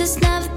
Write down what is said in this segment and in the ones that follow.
is love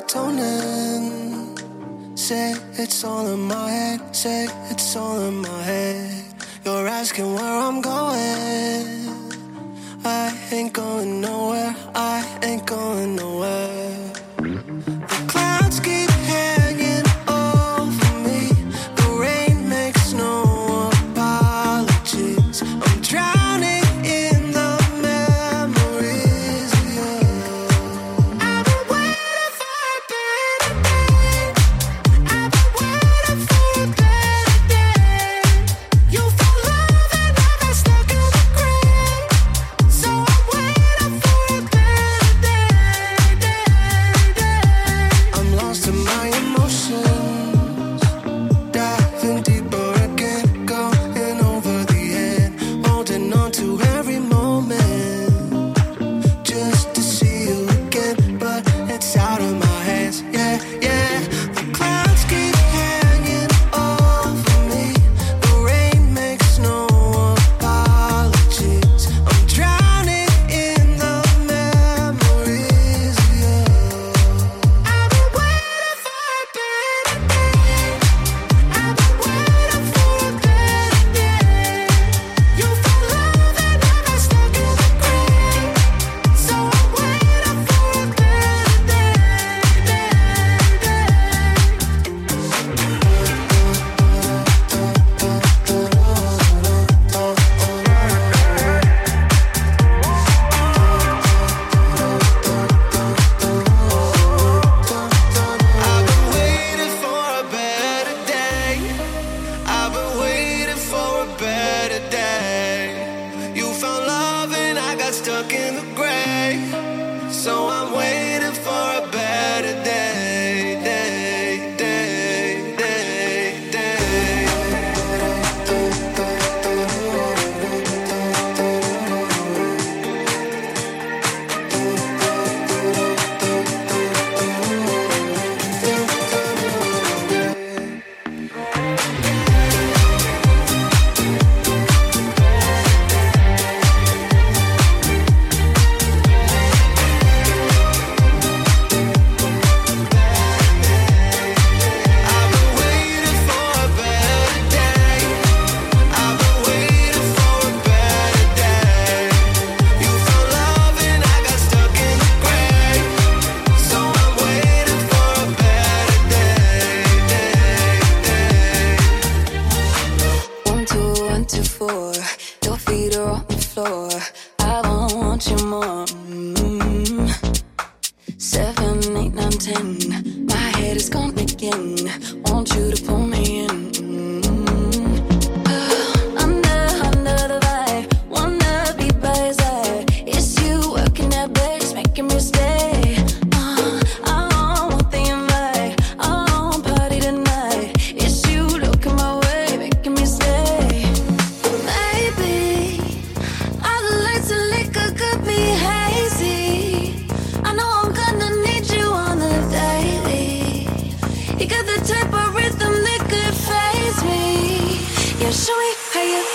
melatonin. Say it's all in my head, say it's all in my head. You're asking where I'm going. I ain't going nowhere, I ain't going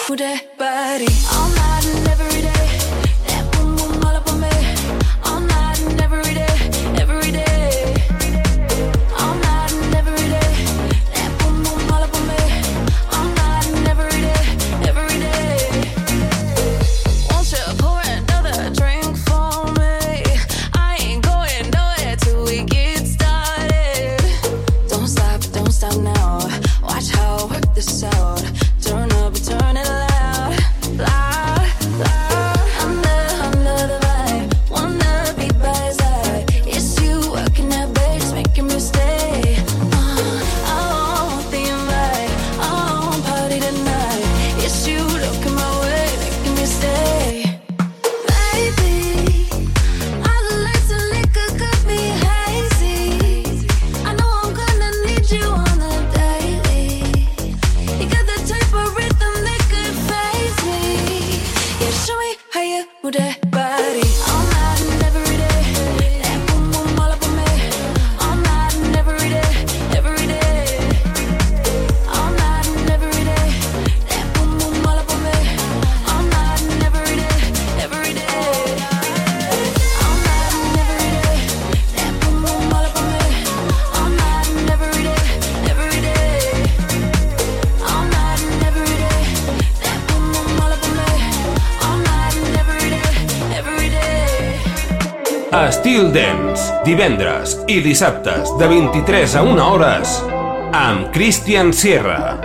Who that body? All night. divendres i dissabtes de 23 a 1 hores amb Christian Sierra.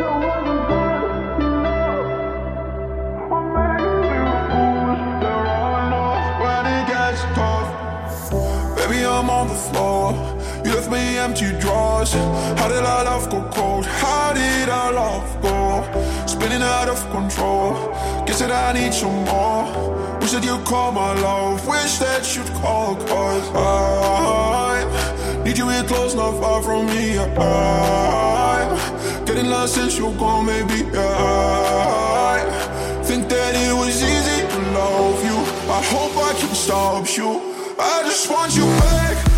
Empty drawers. How did our love go cold? How did our love go? Feeling out of control. Guess that I need some more. Wish that you'd call my love. Wish that you'd call, cause I need you here close, not far from me. I'm getting lost since you're gone, maybe. I think that it was easy to love you. I hope I can stop you. I just want you back.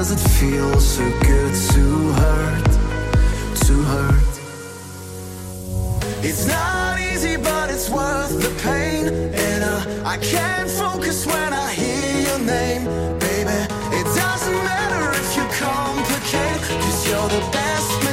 does it feel so good to hurt, to hurt? It's not easy, but it's worth the pain. And uh, I can't focus when I hear your name, baby. It doesn't matter if you complicate, cause you're the best man.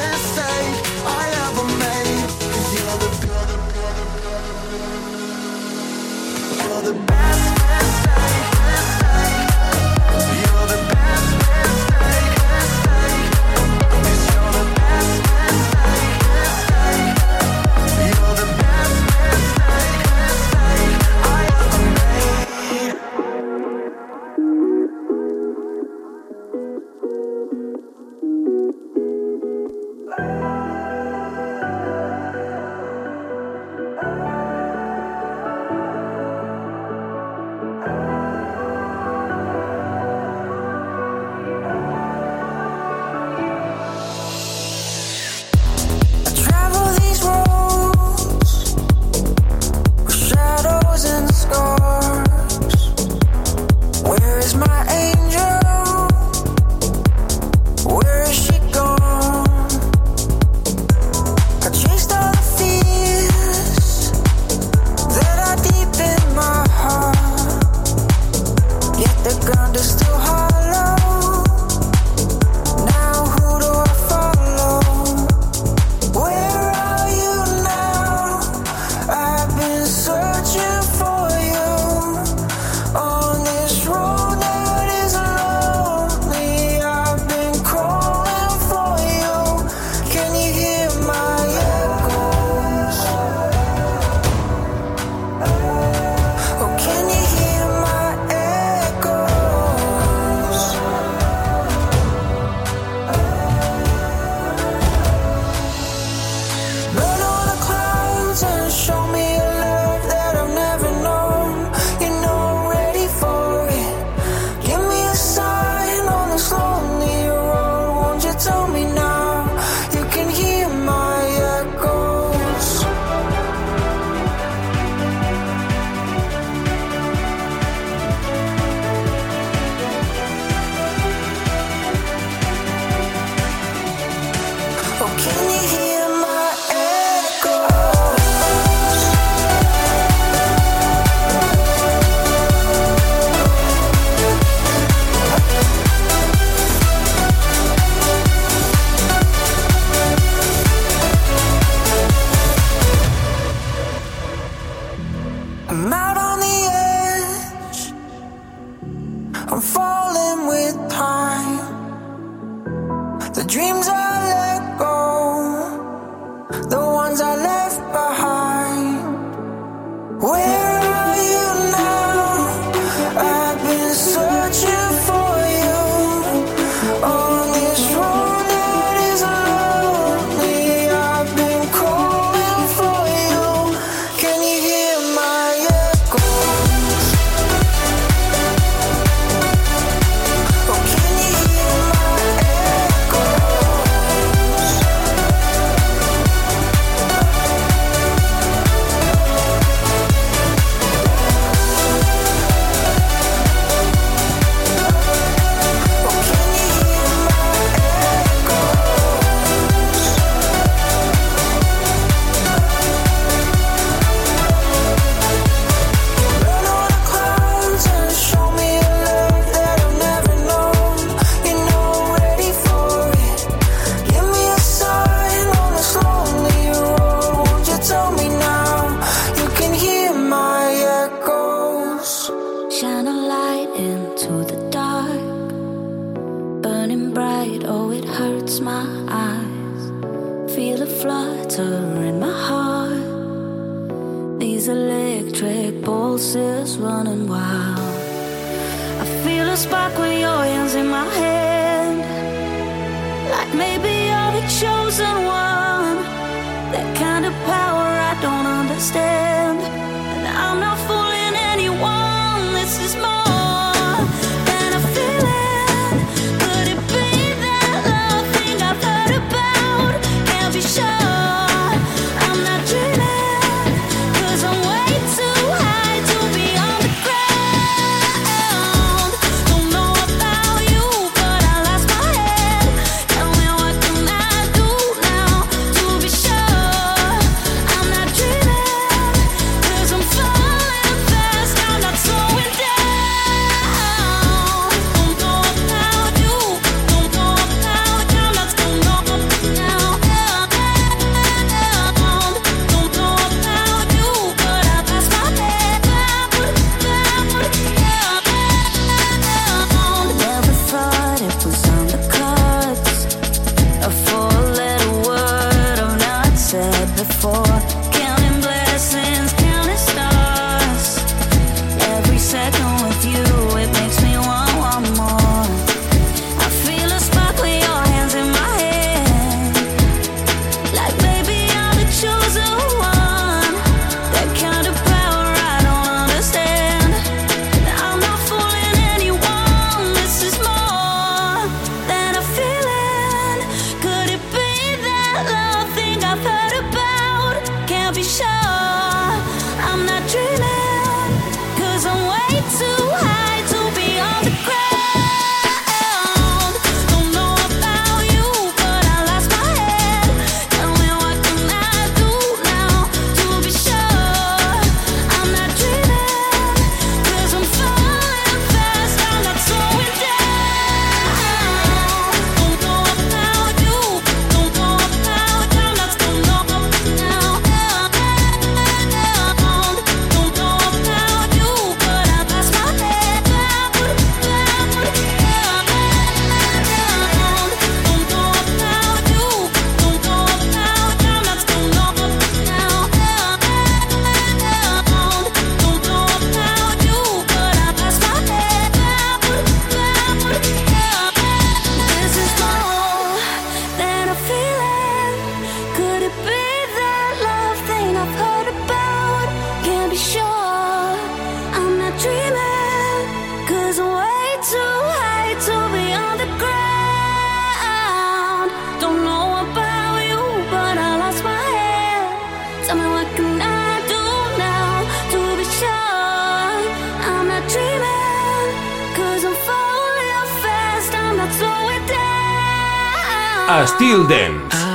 Down. Estil Dance.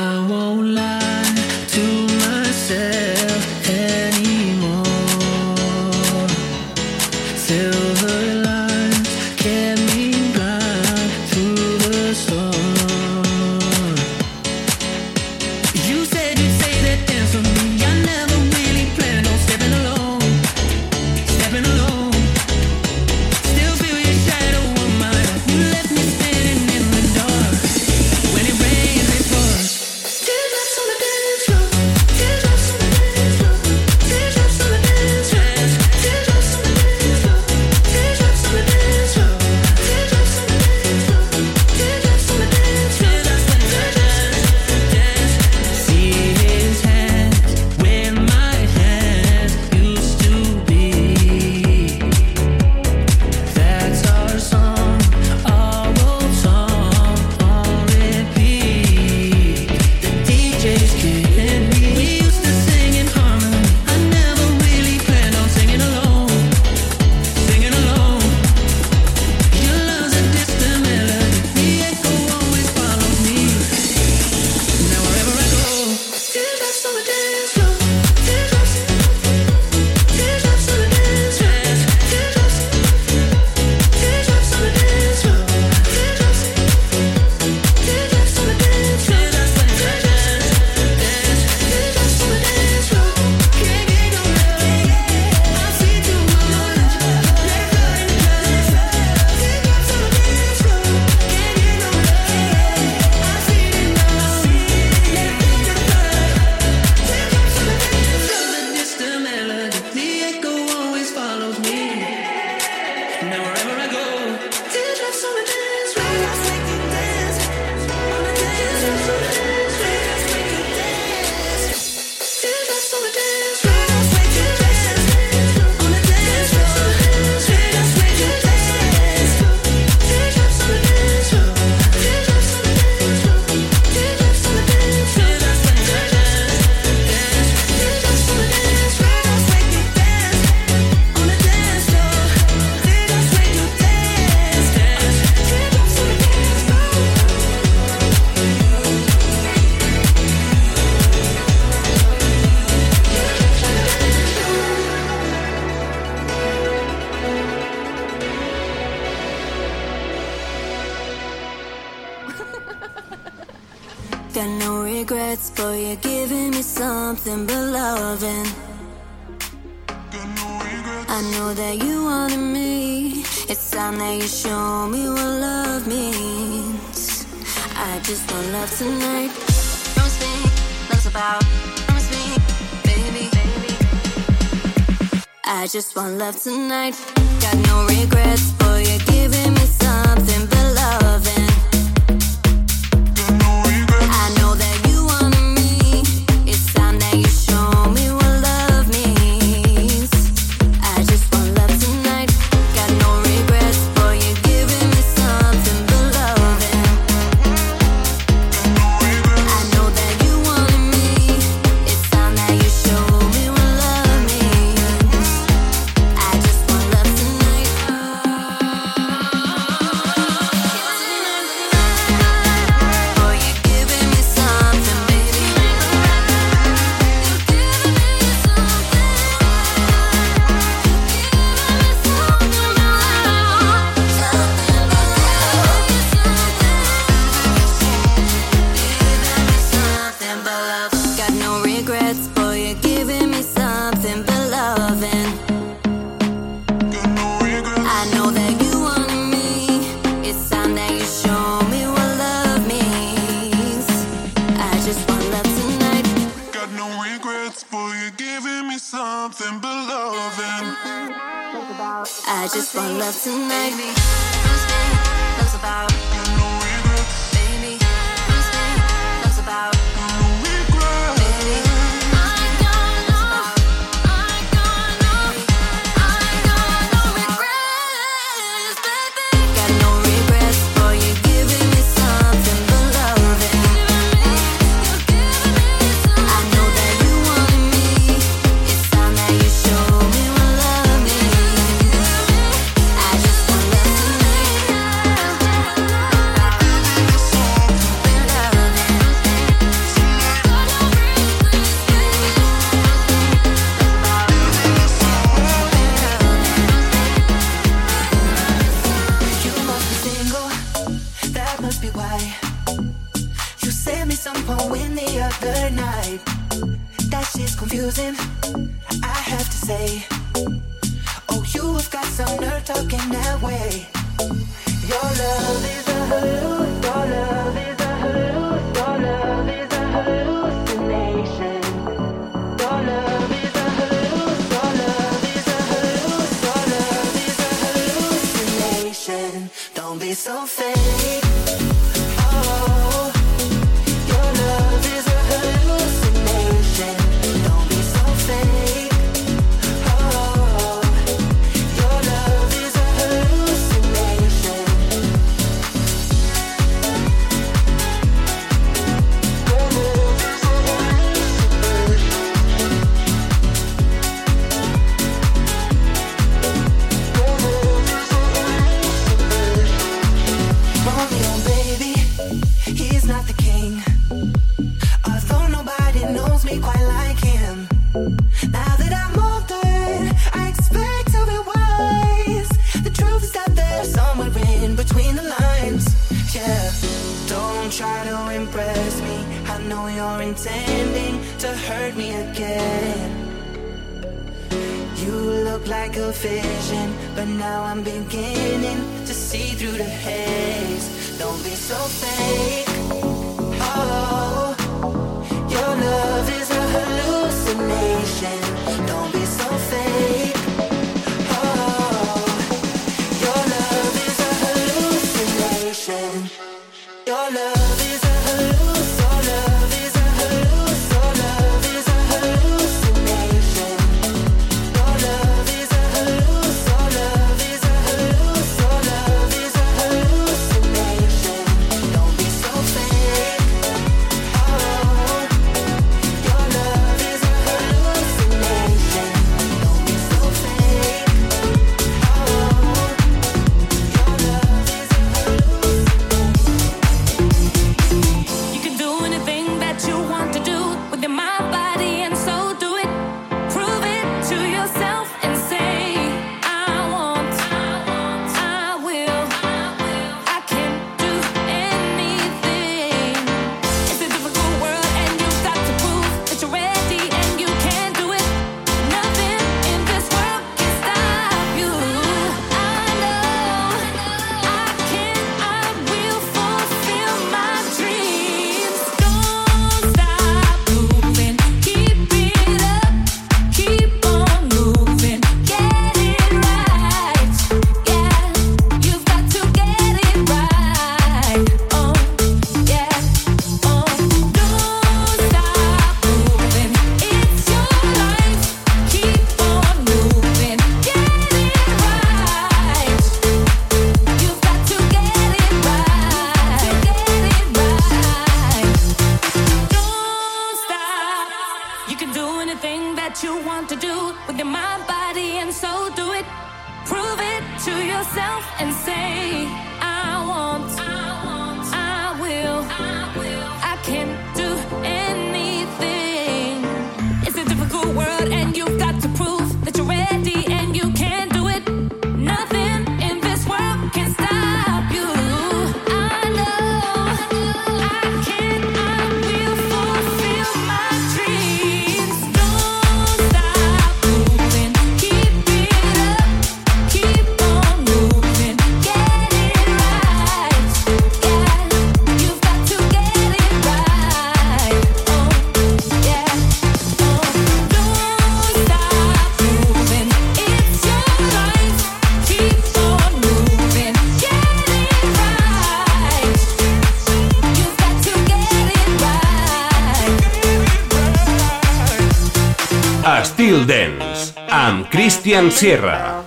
Till Dance amb Christian Sierra.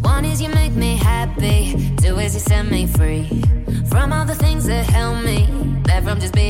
One is you make me happy, two is you set me free from all the things that help me, that from just being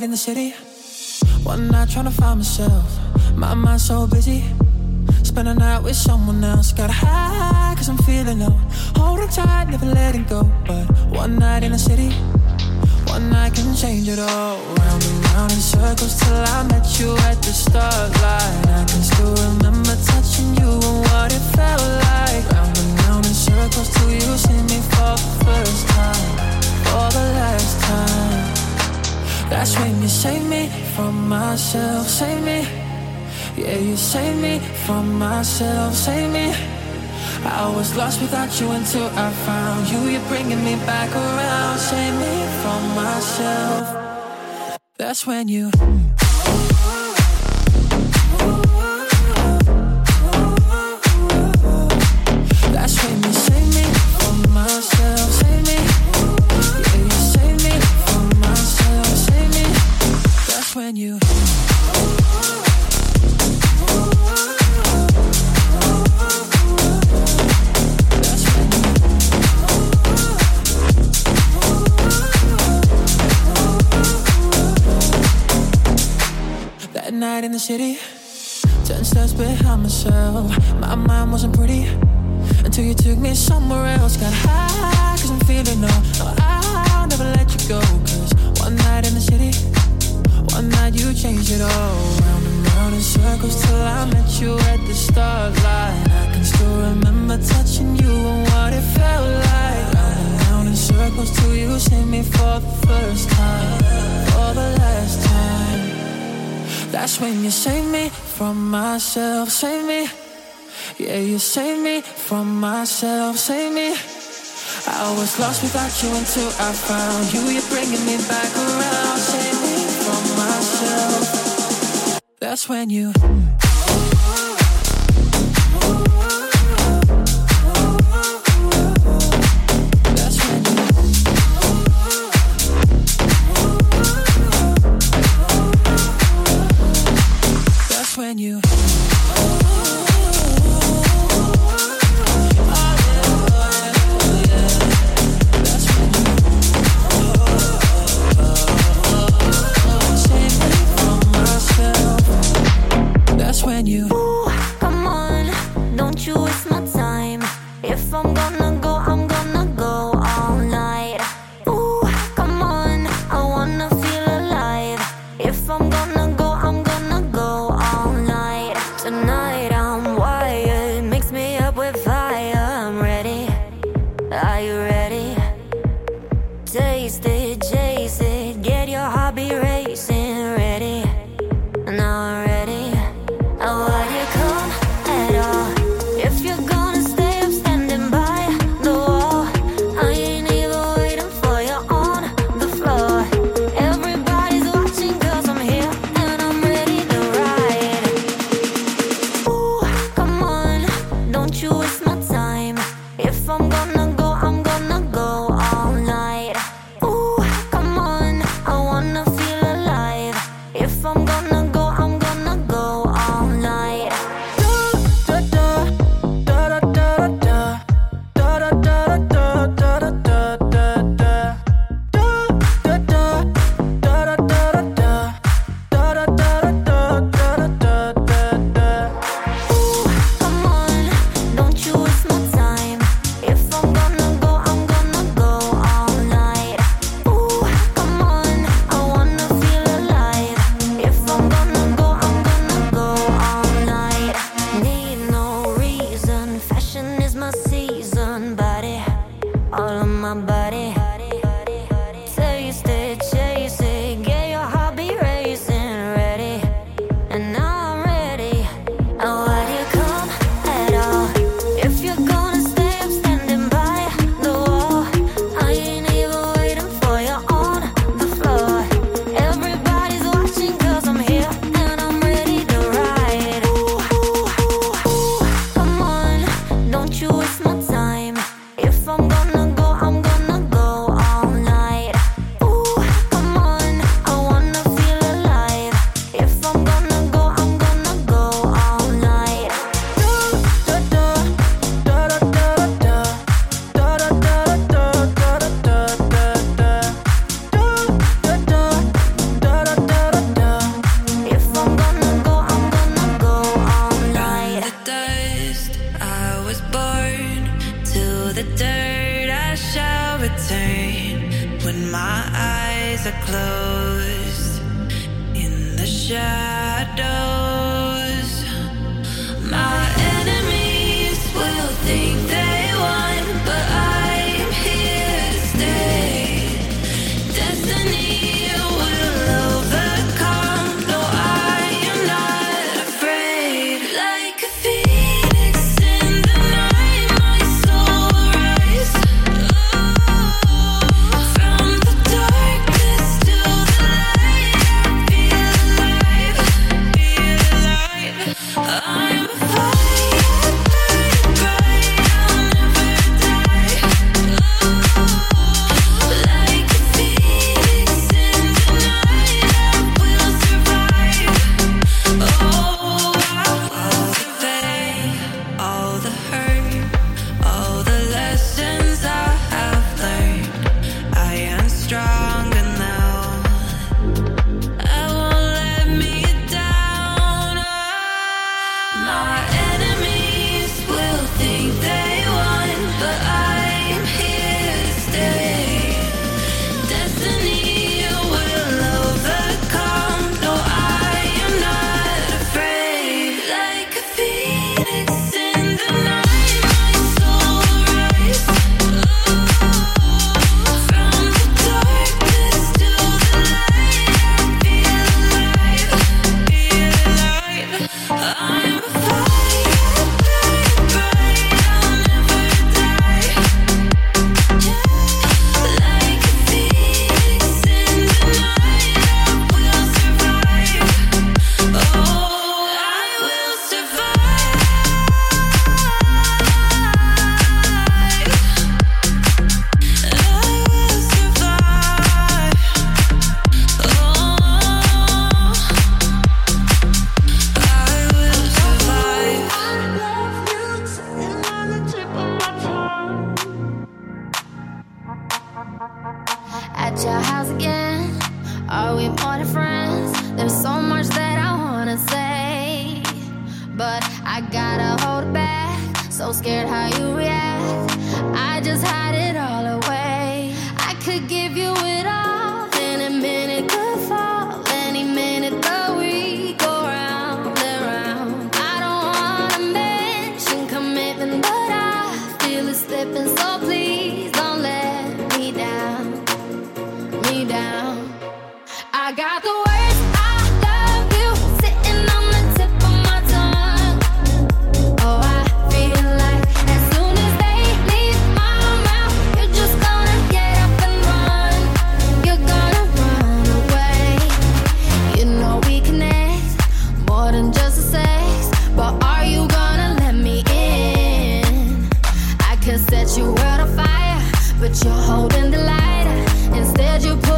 night in the city. One night trying to find myself. My mind so busy. Spend a night with someone else. Got high, cause I'm feeling low. Hold it tight, never letting go. But one night in the city. One night can change it all. Round and round in circles till I met you at the start line. I can still remember touching you and what it felt like. Round and round in circles till you see me for the first time, for the last time. That's when you save me from myself, save me. Yeah, you save me from myself, save me. I was lost without you until I found you. You're bringing me back around, save me from myself. That's when you. from myself, save me. Yeah, you save me from myself, save me. I was lost without you until I found you. You're bringing me back around, save me from myself. That's when you. If I'm you waste my time could set you world on fire, but you're holding the light. Instead, you.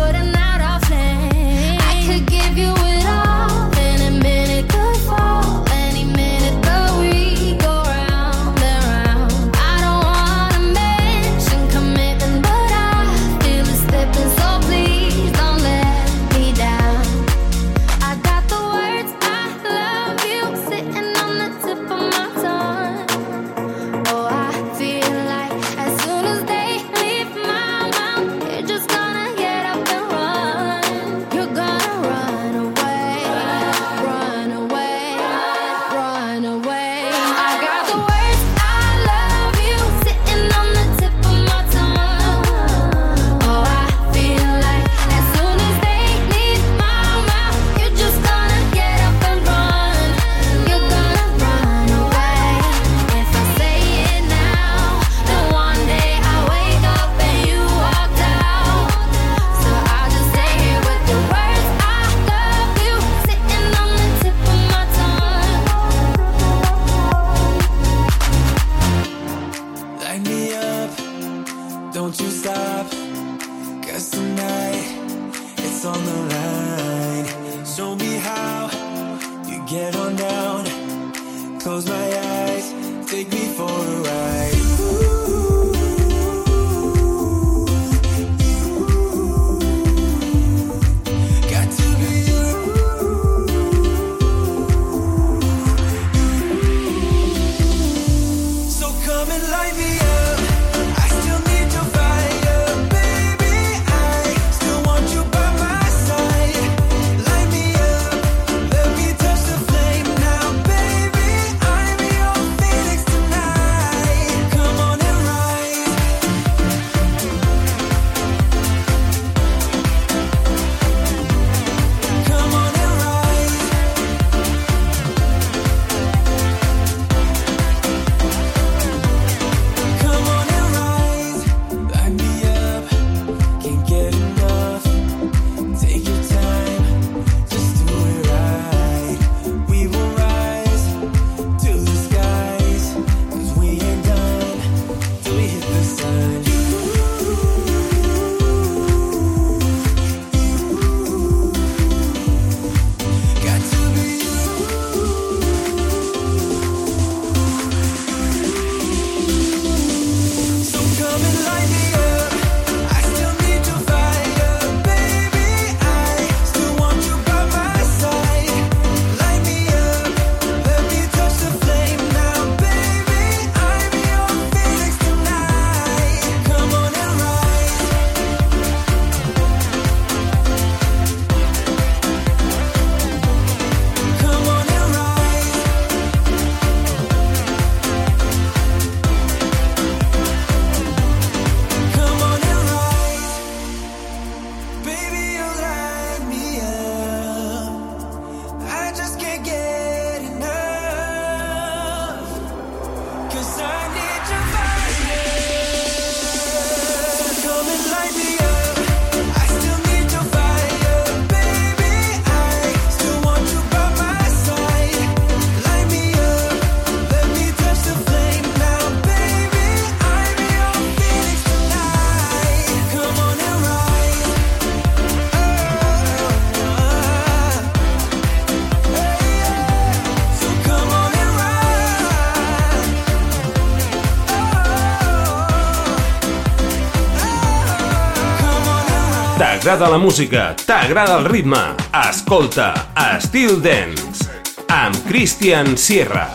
T'agrada la música, t'agrada el ritme. Escolta Still Dance amb Christian Sierra.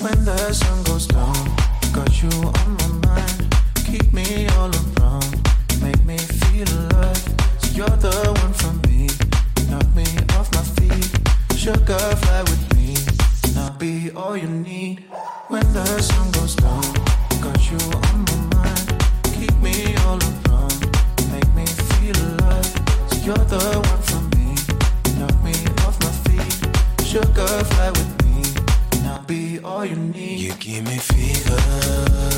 When the sun goes down, got you on my mind. Keep me all around, make me feel alive. So you're the one for me, knock me off my feet. Sugar fly with me, and I'll be all you need. When the sun goes down. you're the one for me. You knock me off my feet. Sugar, fly with me. And I'll be all you need. You give me fever.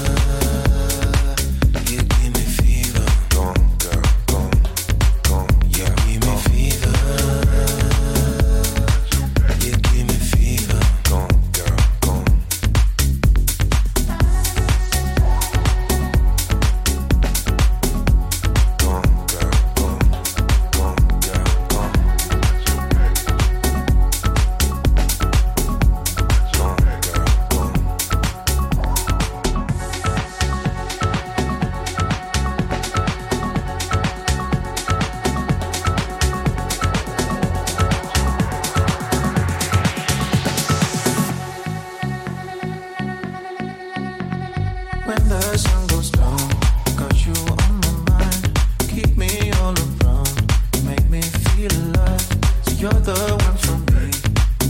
You're the one for me.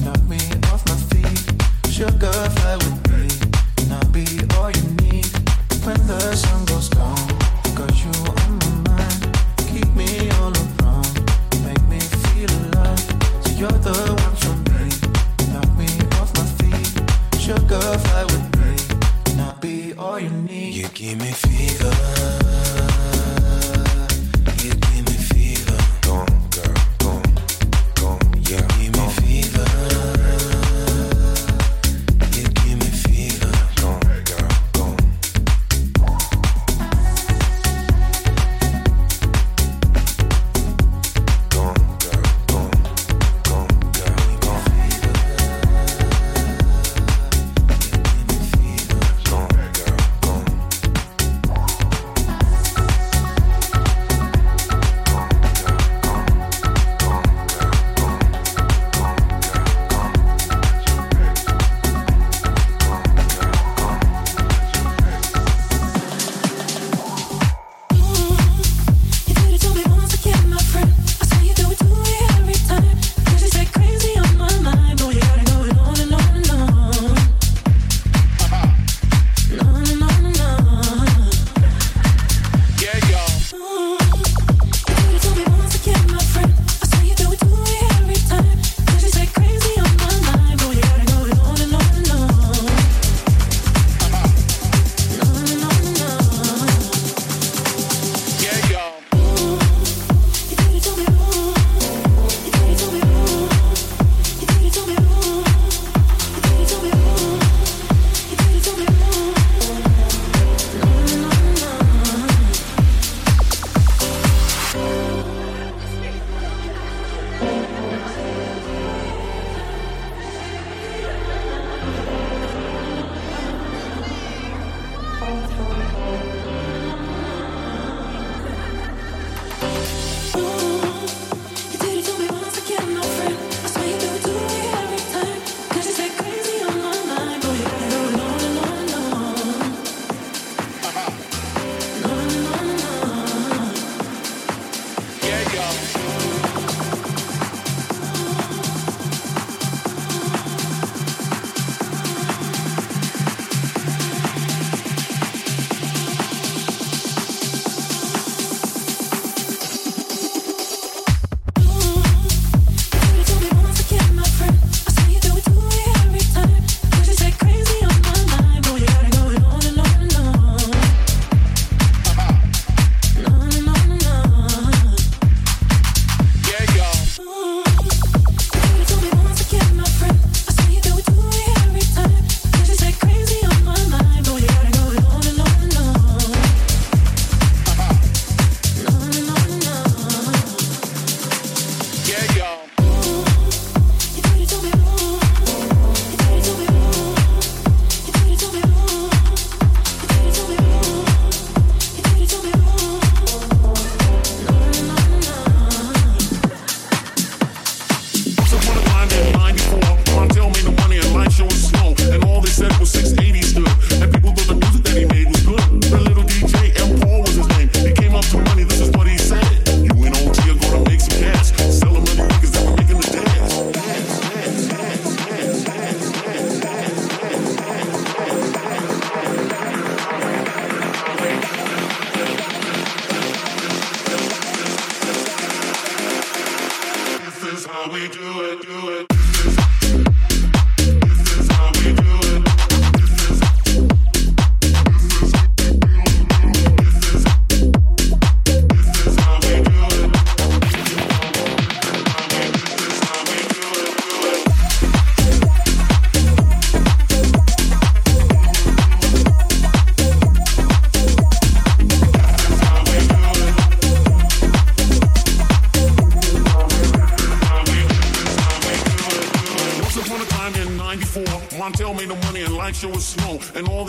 Knock me off my feet. Sugar fly with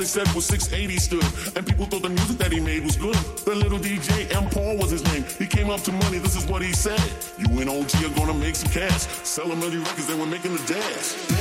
said was 680 stood. And people thought the music that he made was good. The little DJ, M. Paul was his name. He came up to money, this is what he said. You and OG are gonna make some cash. Sell a million records, they were making the dash.